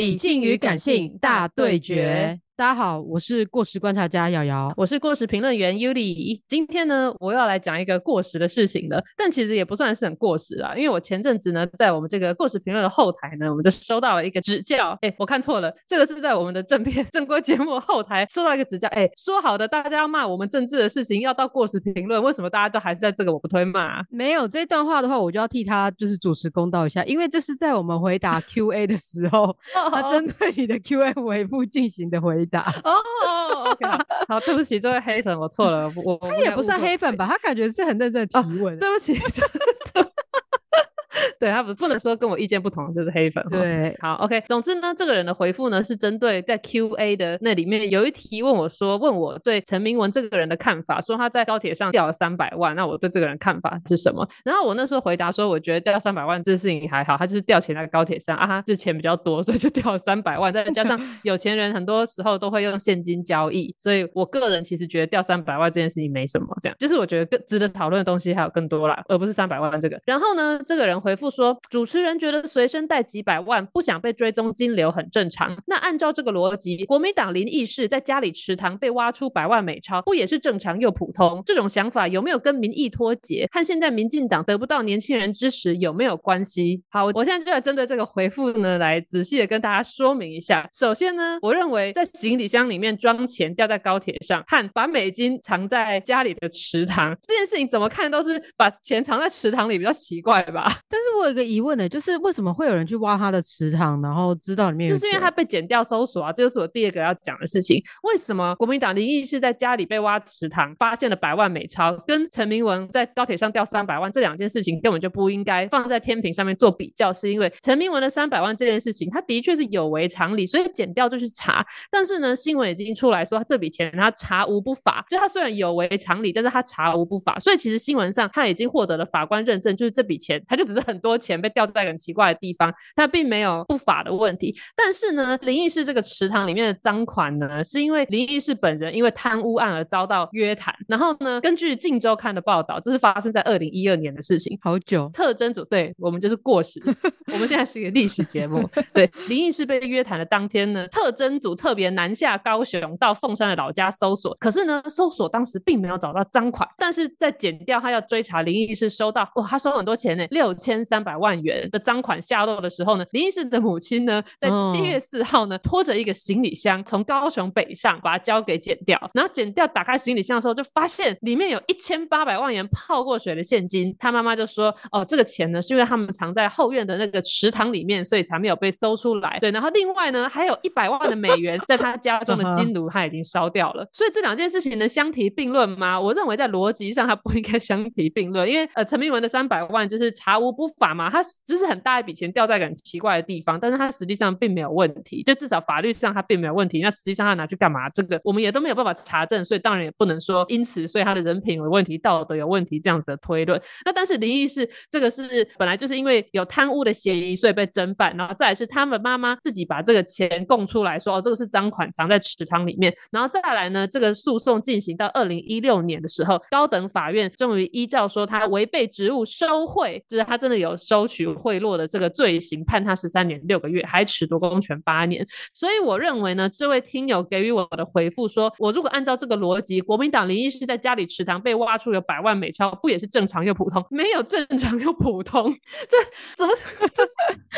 理性与感性大对决。大家好，我是过时观察家瑶瑶，我是过时评论员 Yuli。今天呢，我要来讲一个过时的事情了，但其实也不算是很过时啊，因为我前阵子呢，在我们这个过时评论的后台呢，我们就收到了一个指教。哎，我看错了，这个是在我们的正片 正规节目后台收到一个指教。哎，说好的大家要骂我们政治的事情，要到过时评论，为什么大家都还是在这个我不推骂？没有这段话的话，我就要替他就是主持公道一下，因为这是在我们回答 Q&A 的时候，他针对你的 Q&A 回复进行的回答。哦。哦，好，对不起，这位黑粉，我错了，我他也不算黑粉吧，他感觉是很认真的提问。对不起。对他不不能说跟我意见不同就是黑粉。对，好，OK。总之呢，这个人的回复呢是针对在 Q&A 的那里面有一题问我说，问我对陈明文这个人的看法，说他在高铁上掉了三百万，那我对这个人看法是什么？然后我那时候回答说，我觉得掉三百万这事情还好，他就是掉钱在高铁上啊，就钱比较多，所以就掉了三百万。再加上 有钱人很多时候都会用现金交易，所以我个人其实觉得掉三百万这件事情没什么。这样就是我觉得更值得讨论的东西还有更多啦，而不是三百万这个。然后呢，这个人回复说。主持人觉得随身带几百万不想被追踪金流很正常。那按照这个逻辑，国民党林义士在家里池塘被挖出百万美钞，不也是正常又普通？这种想法有没有跟民意脱节？看现在民进党得不到年轻人支持有没有关系？好，我现在就来针对这个回复呢，来仔细的跟大家说明一下。首先呢，我认为在行李箱里面装钱掉在高铁上，和把美金藏在家里的池塘这件事情，怎么看都是把钱藏在池塘里比较奇怪吧？但是我有个疑问。问的就是为什么会有人去挖他的池塘，然后知道里面就是因为他被剪掉搜索啊，这就是我第二个要讲的事情。为什么国民党林义是在家里被挖池塘，发现了百万美钞，跟陈明文在高铁上掉三百万这两件事情根本就不应该放在天平上面做比较？是因为陈明文的三百万这件事情，他的确是有违常理，所以剪掉就去查。但是呢，新闻已经出来说他这笔钱他查无不法，就他虽然有违常理，但是他查无不法，所以其实新闻上他已经获得了法官认证，就是这笔钱他就只是很多钱被掉。在很奇怪的地方，它并没有不法的问题。但是呢，林义士这个池塘里面的赃款呢，是因为林义士本人因为贪污案而遭到约谈。然后呢，根据《镜周刊》的报道，这是发生在二零一二年的事情，好久。特征组对我们就是过时，我们现在是一个历史节目。对，林义士被约谈的当天呢，特征组特别南下高雄到凤山的老家搜索，可是呢，搜索当时并没有找到赃款。但是在剪掉他要追查林义士收到哇，他收很多钱呢，六千三百万元。的赃款下落的时候呢，林义士的母亲呢，在七月四号呢，拖着一个行李箱从高雄北上，把它交给剪掉。然后剪掉打开行李箱的时候，就发现里面有一千八百万元泡过水的现金。他妈妈就说：“哦，这个钱呢，是因为他们藏在后院的那个池塘里面，所以才没有被搜出来。”对，然后另外呢，还有一百万的美元在他家中的金炉，他已经烧掉了。所以这两件事情能相提并论吗？我认为在逻辑上，它不应该相提并论，因为呃，陈明文的三百万就是查无不法嘛，他。就是很大一笔钱掉在很奇怪的地方，但是他实际上并没有问题，就至少法律上他并没有问题。那实际上他拿去干嘛？这个我们也都没有办法查证，所以当然也不能说因此所以他的人品有问题、道德有问题这样子的推论。那但是林毅是这个是本来就是因为有贪污的嫌疑，所以被侦办，然后再来是他们妈妈自己把这个钱供出来说哦，这个是赃款藏在池塘里面，然后再来呢，这个诉讼进行到二零一六年的时候，高等法院终于依照说他违背职务收贿，就是他真的有收取。贿赂的这个罪行，判他十三年六个月，还褫夺公权八年。所以我认为呢，这位听友给予我的回复说，我如果按照这个逻辑，国民党林医师在家里池塘被挖出有百万美钞，不也是正常又普通？没有正常又普通，这怎么？这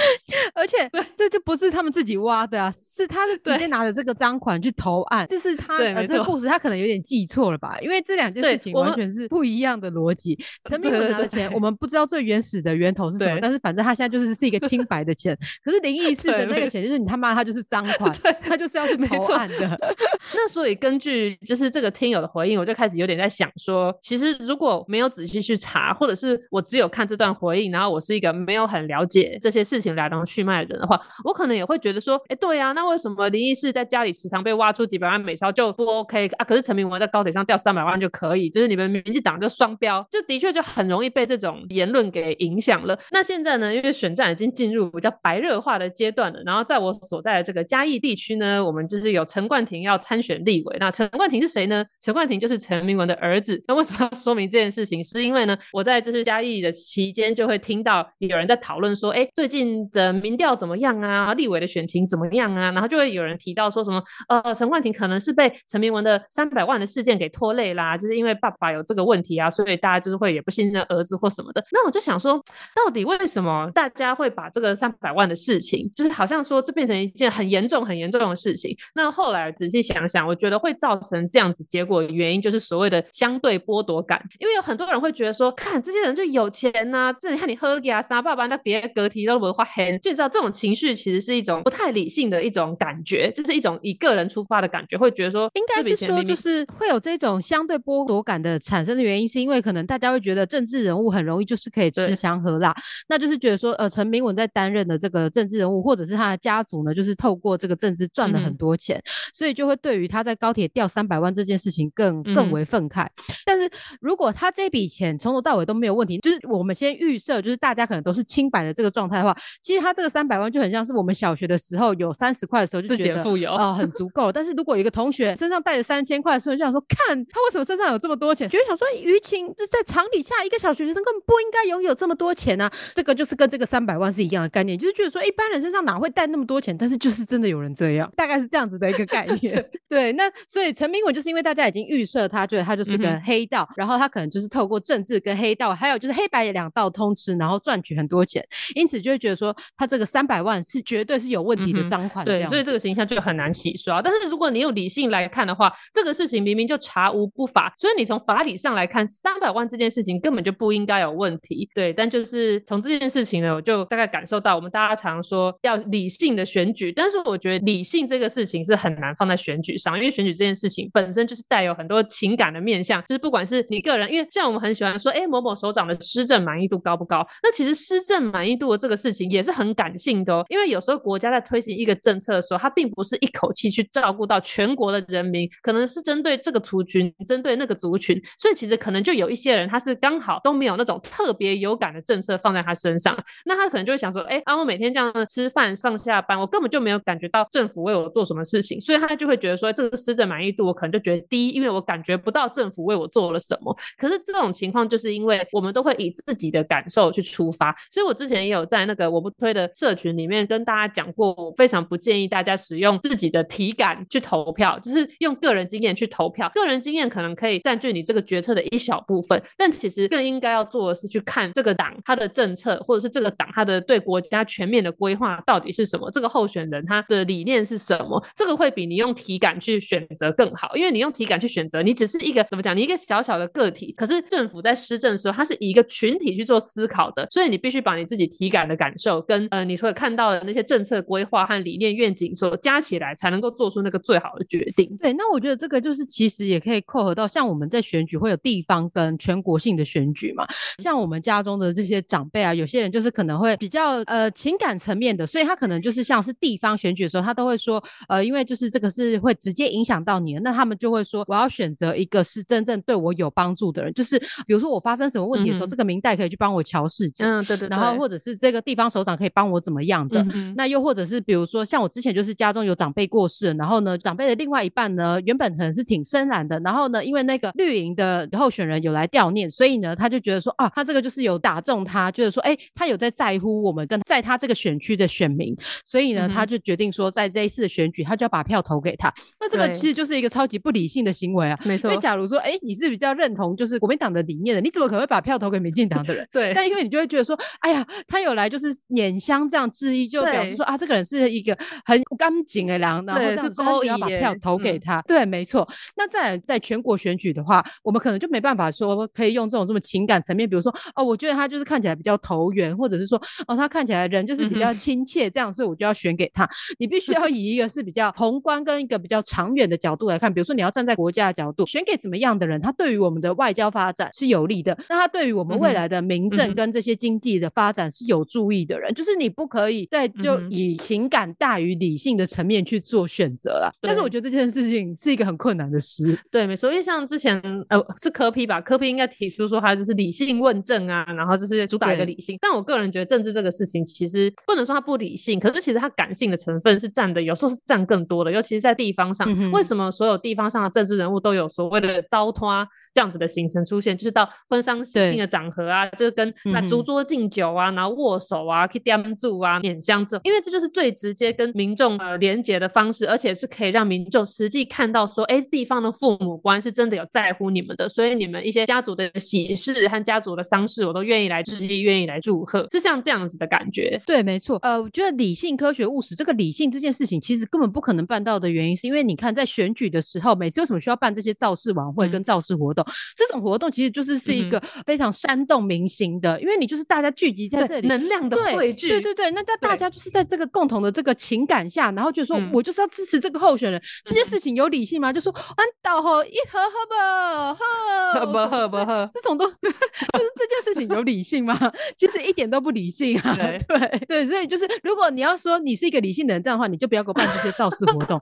而且这就不是他们自己挖的啊，是他是直接拿着这个赃款去投案。这是他呃，这个故事他可能有点记错了吧？因为这两件事情完全是不一样的逻辑。陈明文拿的钱，我们不知道最原始的源头是什么，但是反正他现在就是是一个清白的钱，可是林义士的那个钱就是你他妈他就是赃款，他就是要去投案的。那所以根据就是这个听友的回应，我就开始有点在想说，其实如果没有仔细去查，或者是我只有看这段回应，然后我是一个没有很了解这些事情来龙去脉的人的话，我可能也会觉得说，哎，对啊，那为什么林义士在家里时常被挖出几百万美钞就不 OK 啊？可是陈明文在高铁上掉三百万就可以，就是你们民进党就双标，就的确就很容易被这种言论给影响。向了。那现在呢，因为选战已经进入比较白热化的阶段了，然后在我所在的这个嘉义地区呢，我们就是有陈冠廷要参选立委。那陈冠廷是谁呢？陈冠廷就是陈明文的儿子。那为什么要说明这件事情？是因为呢，我在就是嘉义的期间就会听到有人在讨论说，哎，最近的民调怎么样啊？立委的选情怎么样啊？然后就会有人提到说什么，呃，陈冠廷可能是被陈明文的三百万的事件给拖累啦，就是因为爸爸有这个问题啊，所以大家就是会也不信任儿子或什么的。那我就想说，到底为什么大家会把这个三百万的事情，就是好像说这变成一件很严重、很严重的事情？那后来仔细想想，我觉得会造成这样子结果的原因，就是所谓的相对剥夺感。因为有很多人会觉得说，看这些人就有钱呐，这你看你喝给啊，三爸爸那叠隔提都不会黑，就知道这种情绪其实是一种不太理性的一种感觉，就是一种以个人出发的感觉，会觉得说，应该是说就是会有这种相对剥夺感的产生的原因，是因为可能大家会觉得政治人物很容易就是可以吃香喝辣，那就是觉得说，呃，陈明文在担任的这个政治人物，或者是他的家族呢，就是透过这个政治赚了很多钱，所以就会对于他在高铁掉三百万这件事情更更为愤慨。但是如果他这笔钱从头到尾都没有问题，就是我们先预设，就是大家可能都是清白的这个状态的话，其实他这个三百万就很像是我们小学的时候有三十块的时候就觉得富有啊很足够。但是如果有一个同学身上带着三千块的时候，就想说，看他为什么身上有这么多钱，就会想说，舆情就在常理下，一个小学生根本不应该拥有这么多钱啊。这个就是跟这个三百万是一样的概念，就是觉得说一般人身上哪会带那么多钱，但是就是真的有人这样，大概是这样子的一个概念。对，那所以陈明文就是因为大家已经预设他，觉得他就是个黑道，然后他可能就是透过政治跟黑道，还有就是黑白两道通吃，然后赚取很多钱，因此就会觉得说他这个三百万是绝对是有问题的赃款。对，所以这个形象就很难洗刷。但是如果你用理性来看的话，这个事情明明就查无不法，所以你从法理上来看，三百万这件事情根本就不应该有问题。对，但就是就是从这件事情呢，我就大概感受到，我们大家常说要理性的选举，但是我觉得理性这个事情是很难放在选举上，因为选举这件事情本身就是带有很多情感的面向，就是不管是你个人，因为像我们很喜欢说，哎，某某首长的施政满意度高不高？那其实施政满意度的这个事情也是很感性的哦，因为有时候国家在推行一个政策的时候，它并不是一口气去照顾到全国的人民，可能是针对这个族群，针对那个族群，所以其实可能就有一些人，他是刚好都没有那种特别有感的政策放在他身上，那他可能就会想说，哎，啊，我每天这样吃饭上下班，我根本就没有感觉到政府为我做什么事情，所以他就会觉得说，这个施政满意度我可能就觉得低，因为我感觉不到政府为我做了什么。可是这种情况就是因为我们都会以自己的感受去出发，所以我之前也有在那个我不推的社群里面跟大家讲过，我非常不建议大家使用自己的体感去投票，就是用个人经验去投票。个人经验可能可以占据你这个决策的一小部分，但其实更应该要做的是去看这个党他的政策，或者是这个党他的对国家全面的规划到底是什么，这个候选人他的理念是什么，这个会比你用体感去选择更好，因为你用体感去选择，你只是一个怎么讲，你一个小小的个体，可是政府在施政的时候，它是以一个群体去做思考的，所以你必须把你自己体感的感受跟呃你所看到的那些政策规划和理念愿景所加起来，才能够做出那个最好的决定。对，那我觉得这个就是其实也可以扣合到像我们在选举会有地方跟全国性的选举嘛，像我们家中的这些长辈啊，有些人就是可能会比较呃情感层面的，所以他可能就是像是地方选举的时候，他都会说呃，因为就是这个是会直接影响到你，那他们就会说我要选择一个是真正对我有帮助的人，就是比如说我发生什么问题的时候，这个明代可以去帮我瞧事情，嗯，对对，然后或者是这个地方首长可以帮我怎么样的，那又或者是比如说像我之前就是家中有长辈过世，然后呢长辈的另外一半呢原本可能是挺深蓝的，然后呢因为那个绿营的候选人有来悼念，所以呢他就觉得说啊他这个就是有打中他，就是说哎他有在在乎我们跟在他这个选区的选民，所以呢他就决定说在这一次的选举他就要把票投给他，那这个其实就是一个超级不理性的行为啊，没错。因为假如说哎你是比较认同就是国民党的理念的，你怎么可能会把票投给民进党的人？对。但因为你就会觉得说哎呀他有来就是捻香这样质疑，就表示说啊这个人是一个很干净的人，然后这样子他就要把票投给他。对，没错。那在在全国选举的话，我们可能就没办法说可以用这种这么情感层面，比如说哦，我觉得他就是看起来比较投缘，或者是说哦，他看起来人就是比较亲切，这样，所以我就要选给他。你必须要以一个是比较宏观跟一个比较长远的角度来看，比如说你要站在国家的角度，选给怎么样的人，他对于我们的外交发展是有利的，那他对于我们未来的民政跟这些经济的发展是有助益的人，就是你不可以在就以情感大于理性的层面去做选择了。但是我觉得这件事情是一个很困难的事。对，没错，因为像之前呃是科批吧，科批应该提出说他就是理性问政啊，然后就是是主打一个理性。但我个人觉得政治这个事情其实不能说它不理性，可是其实它感性的成分是占的，有时候是占更多的，尤其是在地方上。为什么所有地方上的政治人物都有所谓的糟拖这样子的行程出现？就是到婚丧喜庆的场合啊，就是跟那烛桌敬酒啊，然后握手啊，去点住啊，捻香这，因为这就是最直接跟民众呃连接的方式，而且是可以让民众实际看到说，哎，地方的父母官是真的有在乎你们的，所以你们一些家族的喜事和家族的丧事，我都愿意来致意，愿意来祝贺，是像这样子的感觉。对，没错。呃，我觉得理性、科学、务实，这个理性这件事情，其实根本不可能办到的原因，是因为你看，在选举的时候，每次为什么需要办这些造势晚会跟造势活动？这种活动其实就是是一个非常煽动民心的，因为你就是大家聚集在这里，能量的汇聚。对对对，那那大家就是在这个共同的这个情感下，然后就说我就是要支持这个候选人，这件事情有理性吗？就说安导吼一喝喝吧，喝不 喝不喝，这种都 就是这件事情有理性吗？其实一点都不理性啊！对对，所以就是如果你要说你是一个理性的人，这样的话，你就不要给我办这些造势活动。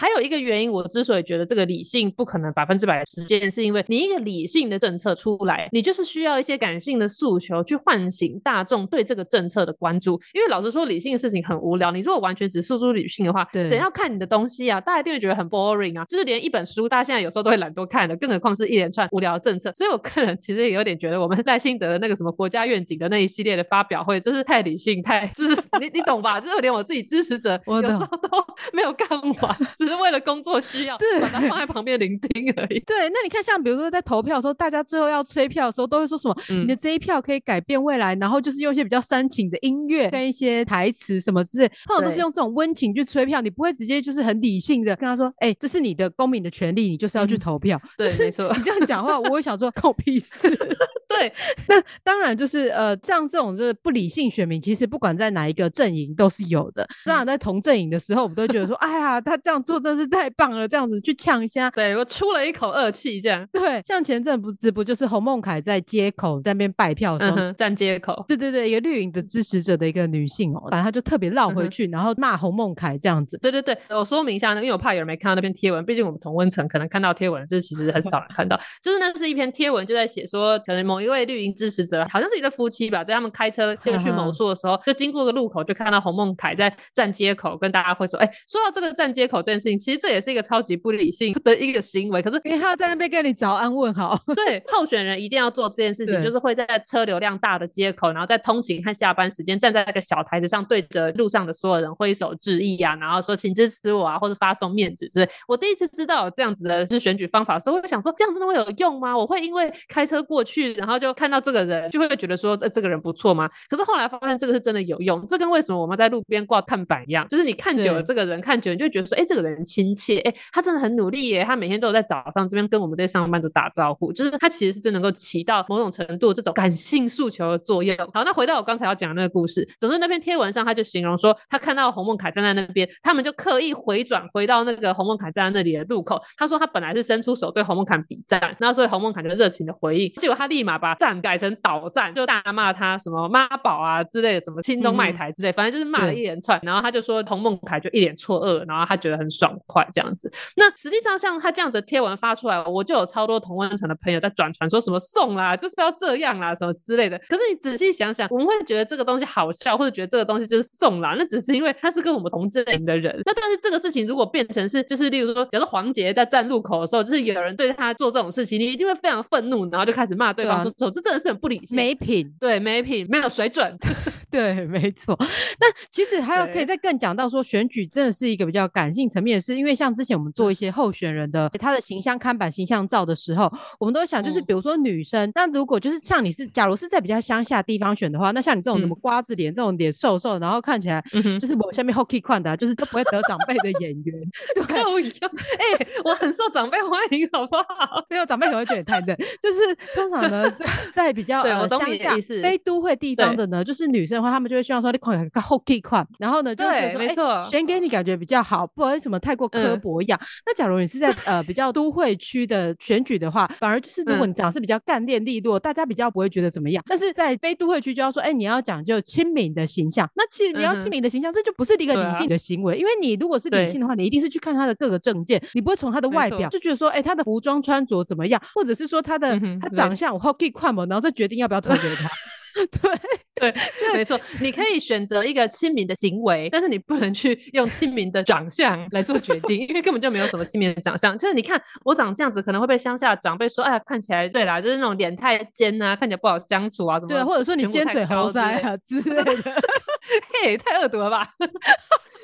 还有一个原因，我之所以觉得这个理性不可能百分之百实践，是因为你一个理性的政策出来，你就是需要一些感性的诉求去唤醒大众对这个政策的关注。因为老实说，理性的事情很无聊。你如果完全只诉诸理性的话，谁要看你的东西啊？大家一定会觉得很 boring 啊！就是连一本书，大家现在有时候都会懒多看的，更何况是一连串无聊的政策。所以我个人其实也有点觉得，我们赖清德的那个什么国家愿景的那一系列的发表会，就是太理性，太 就是你你懂吧？就是连我自己支持者有时候都没有看完，只 是为了工作。需要对把它放在旁边聆听而已。对，那你看，像比如说在投票的时候，大家最后要催票的时候，都会说什么？你的这一票可以改变未来，然后就是用一些比较煽情的音乐跟一些台词什么之类，通常都是用这种温情去催票。你不会直接就是很理性的跟他说：“哎，这是你的公民的权利，你就是要去投票。”对，没错。你这样讲话，我会想说，关我屁事。对，那当然就是呃，像这种就是不理性选民，其实不管在哪一个阵营都是有的。当然，在同阵营的时候，我们都觉得说：“哎呀，他这样做真是太棒了。”这样子去呛一下，对我出了一口恶气，这样对。像前阵不是不就是洪孟凯在街口在那边拜票的时候站街口，对对对，一个绿营的支持者的一个女性哦，反正她就特别绕回去，然后骂洪孟凯这样子。对对对，我说明一下呢，因为我怕有人没看到那篇贴文，毕竟我们同温层可能看到贴文，这其实很少人看到。就是那是一篇贴文，就在写说，可能某一位绿营支持者，好像是一对夫妻吧，在他们开车要去某处的时候，就经过个路口，就看到洪孟凯在站街口跟大家会说，哎，说到这个站街口这件事情，其实这也是一个超级不理性。的一个行为，可是因为他要在那边跟你早安问好，对候选人一定要做这件事情，就是会在车流量大的街口，然后在通勤和下班时间站在那个小台子上，对着路上的所有人挥手致意啊，然后说请支持我啊，或者发送面子之类。我第一次知道有这样子的是选举方法的时候，我想说这样真的会有用吗？我会因为开车过去，然后就看到这个人，就会觉得说呃这个人不错吗？可是后来发现这个是真的有用，这跟为什么我们在路边挂看板一样，就是你看久了这个人，看久了就觉得说哎这个人亲切，哎他真的很努力耶，他每天都有在。早上这边跟我们这些上班族打招呼，就是他其实是真能够起到某种程度这种感性诉求的作用。好，那回到我刚才要讲的那个故事，总之那篇贴文上他就形容说，他看到洪梦凯站在那边，他们就刻意回转回到那个洪梦凯站在那里的路口。他说他本来是伸出手对洪梦凯比赞，那所以洪梦凯就热情的回应，结果他立马把赞改成倒赞，就大骂他什么妈宝啊之类的，什么亲中卖台之类，反正就是骂了一连串。然后他就说洪梦凯就一脸错愕，然后他觉得很爽快这样子。那实际上像他这样子贴文发出来，我就有超多同温层的朋友在转传，说什么送啦，就是要这样啦，什么之类的。可是你仔细想想，我们会觉得这个东西好笑，或者觉得这个东西就是送啦，那只是因为他是跟我们同阵营的人。那但是这个事情如果变成是，就是例如说，假如黄杰在站路口的时候，就是有人对他做这种事情，你一定会非常愤怒，然后就开始骂对方，说说这真的是很不理性、没品，对，没品，没有水准。对，没错。那其实还有可以再更讲到说，选举真的是一个比较感性层面的事，因为像之前我们做一些候选人的他的形象看板、形象照的时候，我们都想就是，比如说女生，那如果就是像你是，假如是在比较乡下地方选的话，那像你这种什么瓜子脸、这种脸瘦瘦，然后看起来就是我下面 hockey 款的，就是都不会得长辈的演员。对，我哎，我很受长辈欢迎，好不好？没有长辈可能会觉得太嫩，就是通常呢，在比较呃乡下非都会地方的呢，就是女生。话他们就会希望说你款个后 K 款，然后呢就觉得没错，选给你感觉比较好，不然什么太过刻薄一样。那假如你是在呃比较都会区的选举的话，反而就是如果你讲是比较干练利落，大家比较不会觉得怎么样。但是在非都会区就要说，哎，你要讲究亲民的形象。那其实你要亲民的形象，这就不是一个理性的行为，因为你如果是理性的话，你一定是去看他的各个证件，你不会从他的外表就觉得说，哎，他的服装穿着怎么样，或者是说他的他长相我 K 款嘛，然后再决定要不要投给他。对 对，没错，你可以选择一个亲民的行为，但是你不能去用亲民的长相来做决定，因为根本就没有什么亲民的长相。就是你看我长这样子，可能会被乡下长辈说，哎呀，看起来对啦，就是那种脸太尖啊，看起来不好相处啊，什么对，或者说你尖嘴猴腮啊之类的，嘿，太恶毒了吧？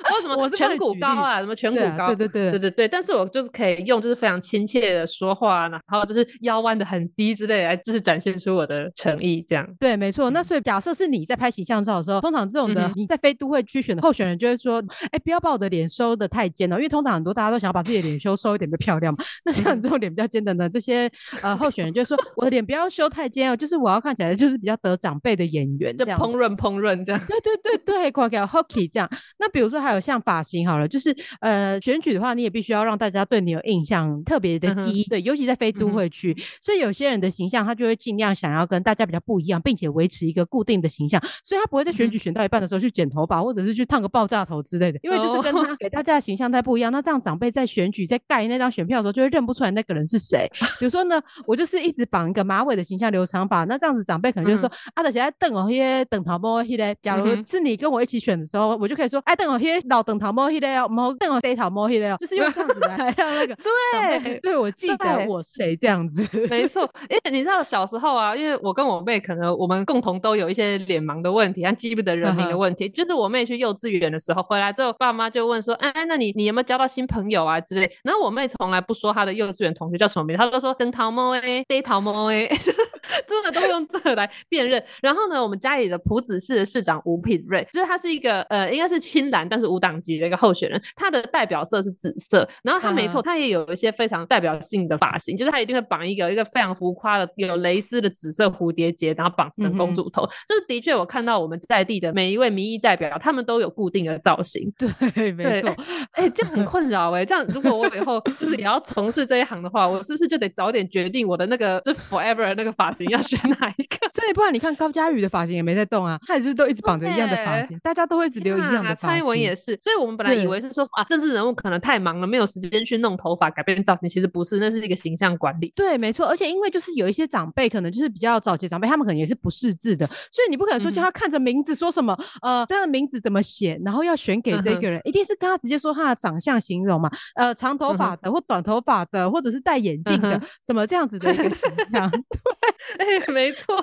我什么我颧骨高啊？什么颧骨高？对对对对对对。但是我就是可以用就是非常亲切的说话，然后就是腰弯的很低之类，来就是展现出我的诚意。这样对，没错。那所以假设是你在拍形象照的时候，通常这种的你在非都会区选的候选人就会说，哎，不要把我的脸收的太尖了，因为通常很多大家都想要把自己的脸修瘦一点，比较漂亮嘛。那像你这种脸比较尖的呢，这些呃候选人就说，我的脸不要修太尖哦，就是我要看起来就是比较得长辈的演员，就烹饪烹饪这样。对对对对，夸叫 hockey 这样。那比如说还有像发型好了，就是呃选举的话，你也必须要让大家对你有印象，特别的记忆。对，尤其在非都会区，所以有些人的形象他就会尽量想要跟大家比较不一样，并且维持一个固定的形象，所以他不会在选举选到一半的时候去剪头发，或者是去烫个爆炸头之类的，因为就是跟他给大家的形象太不一样。那这样长辈在选举在盖那张选票的时候，就会认不出来那个人是谁。比如说呢，我就是一直绑一个马尾的形象留长发，那这样子长辈可能就说啊，等下等我些邓桃毛迄嘞。假如是你跟我一起选的时候，我就可以说，哎，等我些老邓桃毛迄嘞哦，毛等我黑桃毛迄嘞哦，就是用这样子来 让那个对对，我记得我谁这样子，没错。因为你知道小时候啊，因为我跟我妹可能我们共同都有一些脸盲的问题，像记不得人名的问题。就是我妹去幼稚园的时候回来之后，爸妈就问说，哎，那你你有没有交到新朋友啊之类？然后我妹从来不说她的幼稚园同学叫什么名，她都说灯桃猫哎，灯桃猫哎，真的都用这个来辨认。然后呢，我们家里的埔子市的市长吴品瑞，就是他是一个呃，应该是青蓝，但是无党籍的一个候选人，他的代表色是紫色。然后他没错，他也有一些非常代表性的发型，就是他一定会绑一个一个非常浮夸的有蕾丝的紫色蝴蝶结，然后绑成公主头。这的确，我看到我们在地的每一位民意代表，他们都有固定的造型。对，没错。哎，这样很困扰哎。这样如果我以后就是也要从事这一行的话，我是不是就得早点决定我的那个就 forever 那个发型要选哪一个？所以不然你看高佳宇的发型也没在动啊，他也是都一直绑着一样的发型，大家都会一直留一样的发型。蔡英文也是，所以我们本来以为是说啊，政治人物可能太忙了，没有时间去弄头发改变造型，其实不是，那是一个形象管理。对，没错。而且因为就是有一些长辈可能就是比较早期长辈，他们可能也是不识字的，所以你不可能说叫他看着名字说什么呃，他的名字怎么写，然后要选给这个人，一定是跟他直接说他的长相形容嘛，呃，长头发的或短头发的，或者是戴眼镜的，什么这样子的一个形 象。对，哎，没错。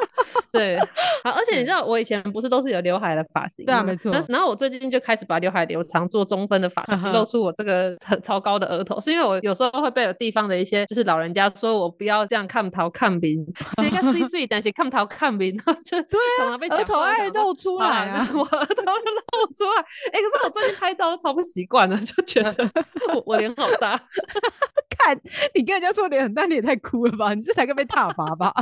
对，好，而且你知道我以前不是都是有刘海的发型？对啊，没错。然后我最近就开始把刘海留长，做中分的发型，露出我这个很超高的额头，是因为我有时候会被有地方的一些就是老人家说我不要这样看头看鼻，谁该碎碎但是看头看鼻，就对啊，额头爱露出来啊，我额头就露出来。哎，可是我最近拍照都超不习惯了，就觉得 我我脸好大。看你跟人家说脸很大，你也太酷了吧？你这才该被踏伐吧？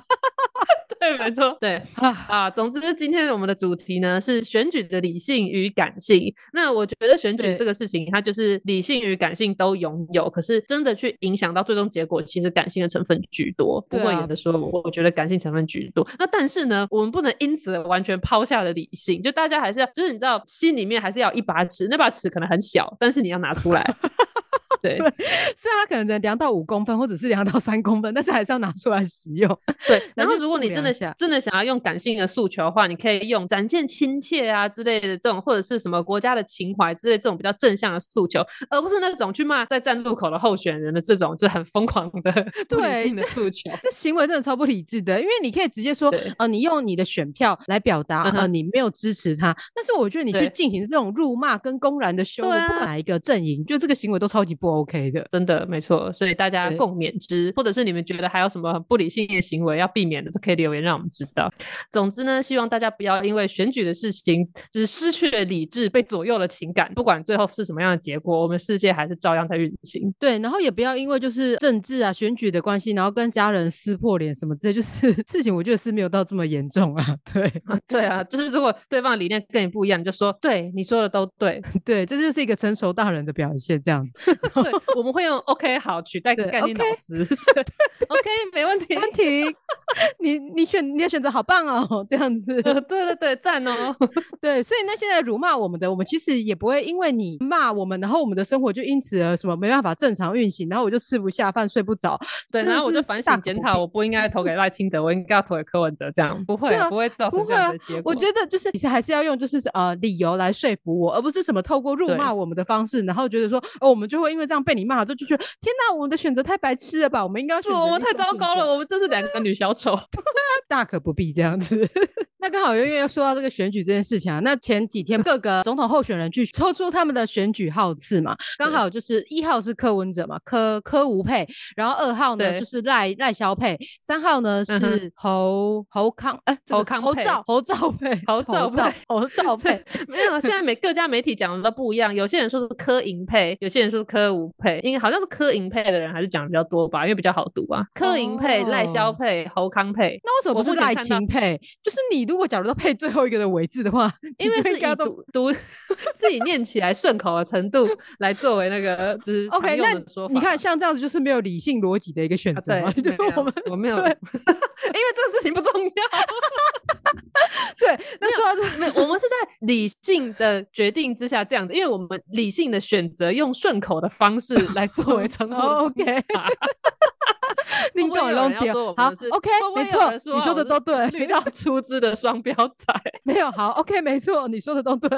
对，没错，对啊。总之，今天我们的主题呢是选举的理性与感性。那我觉得选举这个事情，它就是理性与感性都拥有，可是真的去影响到最终结果，其实感性的成分居多。不会有的说，我觉得感性成分居多。那但是呢，我们不能因此完全抛下了理性，就大家还是要，就是你知道，心里面还是要一把尺，那把尺可能很小，但是你要拿出来。对，虽然它可能能量到五公分，或者是量到三公分，但是还是要拿出来使用。对，然后如果你真的想真的想要用感性的诉求的话，你可以用展现亲切啊之类的这种，或者是什么国家的情怀之类这种比较正向的诉求，而不是那种去骂在站路口的候选人的这种就很疯狂的对性的诉求。这行为真的超不理智的，因为你可以直接说，呃，你用你的选票来表达，呃，你没有支持他。但是我觉得你去进行这种辱骂跟公然的羞辱，不管哪一个阵营，就这个行为都超级不。OK 的，真的没错，所以大家共勉之，或者是你们觉得还有什么不理性的行为要避免的，都可以留言让我们知道。总之呢，希望大家不要因为选举的事情，就是失去了理智，被左右了情感。不管最后是什么样的结果，我们世界还是照样在运行。对，然后也不要因为就是政治啊、选举的关系，然后跟家人撕破脸什么之类，就是 事情，我觉得是没有到这么严重啊。对，对啊，就是如果对方理念跟你不一样，你就说对，你说的都对，对，这就是一个成熟大人的表现，这样子。对，我们会用 OK 好取代概念老师。OK，没问题，问题。你你选你的选择好棒哦，这样子。对对对，赞哦。对，所以那现在辱骂我们的，我们其实也不会因为你骂我们，然后我们的生活就因此而什么没办法正常运行，然后我就吃不下饭、睡不着。对，然后我就反省检讨，我不应该投给赖清德，我应该要投给柯文哲，这样不会不会造成这样的结果。我觉得就是你还是要用就是呃理由来说服我，而不是什么透过辱骂我们的方式，然后觉得说哦我们就会因为这样被你骂，就就觉得天哪，我们的选择太白痴了吧？我们应该选择我们太糟糕了，我们真是两个女小丑。大可不必这样子。那刚好因为说到这个选举这件事情啊，那前几天各个总统候选人去抽出他们的选举号次嘛，刚好就是一号是柯文哲嘛，柯柯吴佩，然后二号呢就是赖赖萧佩，三号呢是侯侯康哎侯康侯兆侯兆佩侯兆 佩侯兆配，没有，现在每各家媒体讲的都不一样，有些人说是柯银配，有些人说是柯吴配，因为好像是柯银配的人还是讲的比较多吧，因为比较好读啊，柯银配赖萧配侯康配，那为什么不是赖清配？就是你如果假如都配最后一个的尾字的话，因为是以读读自己念起来顺口的程度来作为那个就是 OK 那说法。你看像这样子就是没有理性逻辑的一个选择。对，我们我没有，因为这个事情不重要。对，那说到这，没有，我们是在理性的决定之下这样子，因为我们理性的选择用顺口的方式来 作为称呼。OK。另外有人说 好，OK，没错，你说的都对，遇到出资的双标仔没有好，OK，没错，你说的都对。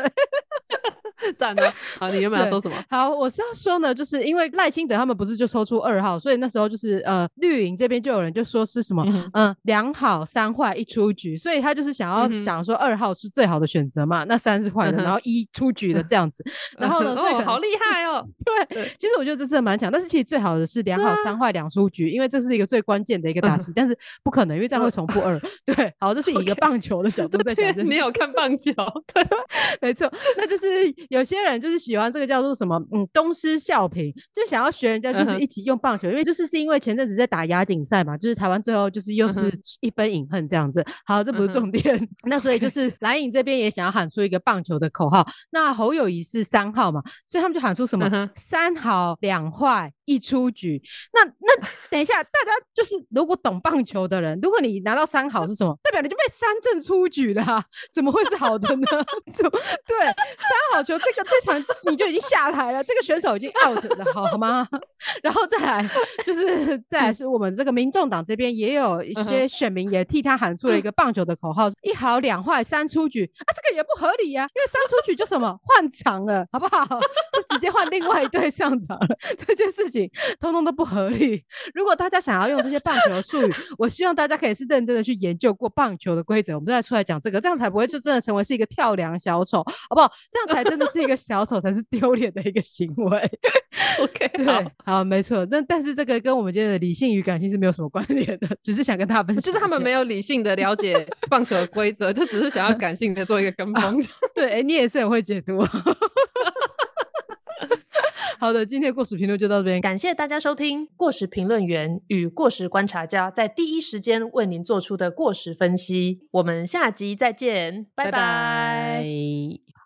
赞了，好，你有没有要说什么？好，我是要说呢，就是因为赖清德他们不是就抽出二号，所以那时候就是呃绿营这边就有人就说是什么嗯两好三坏一出局，所以他就是想要讲说二号是最好的选择嘛，那三是坏的，然后一出局的这样子。然后呢，哦，好厉害哦。对，其实我觉得这次蛮强，但是其实最好的是两好三坏两出局，因为这是一个最关键的一个大戏，但是不可能，因为这样会重复二。对，好，这是以一个棒球的角 度在讲。你有看棒球？对，没错，那就是。有些人就是喜欢这个叫做什么，嗯，东施效颦，就想要学人家，就是一起用棒球，因为就是是因为前阵子在打亚锦赛嘛，就是台湾最后就是又是一分饮恨这样子。好，这不是重点，那所以就是蓝影这边也想要喊出一个棒球的口号。那侯友谊是三号嘛，所以他们就喊出什么三好两坏。一出局，那那等一下，大家就是如果懂棒球的人，如果你拿到三好是什么，代表你就被三振出局了，怎么会是好的呢？对，三好球这个这场你就已经下台了，这个选手已经 out 了，好吗？然后再来就是再来是我们这个民众党这边也有一些选民也替他喊出了一个棒球的口号：一好两坏三出局啊，这个也不合理呀，因为三出局就什么换场了，好不好？是直接换另外一队上场了，这件事情。通通都不合理。如果大家想要用这些棒球的术语，我希望大家可以是认真的去研究过棒球的规则，我们再出来讲这个，这样才不会就真的成为是一个跳梁小丑，好不好？这样才真的是一个小丑，才是丢脸的一个行为。OK，对，好，没错。但但是这个跟我们今天的理性与感性是没有什么关联的，只是想跟大家分享，就是他们没有理性的了解棒球的规则，就只是想要感性的做一个跟风。对，哎，你也是很会解读。好的，今天过时评论就到这边，感谢大家收听过时评论员与过时观察家在第一时间为您做出的过时分析。我们下集再见，拜拜。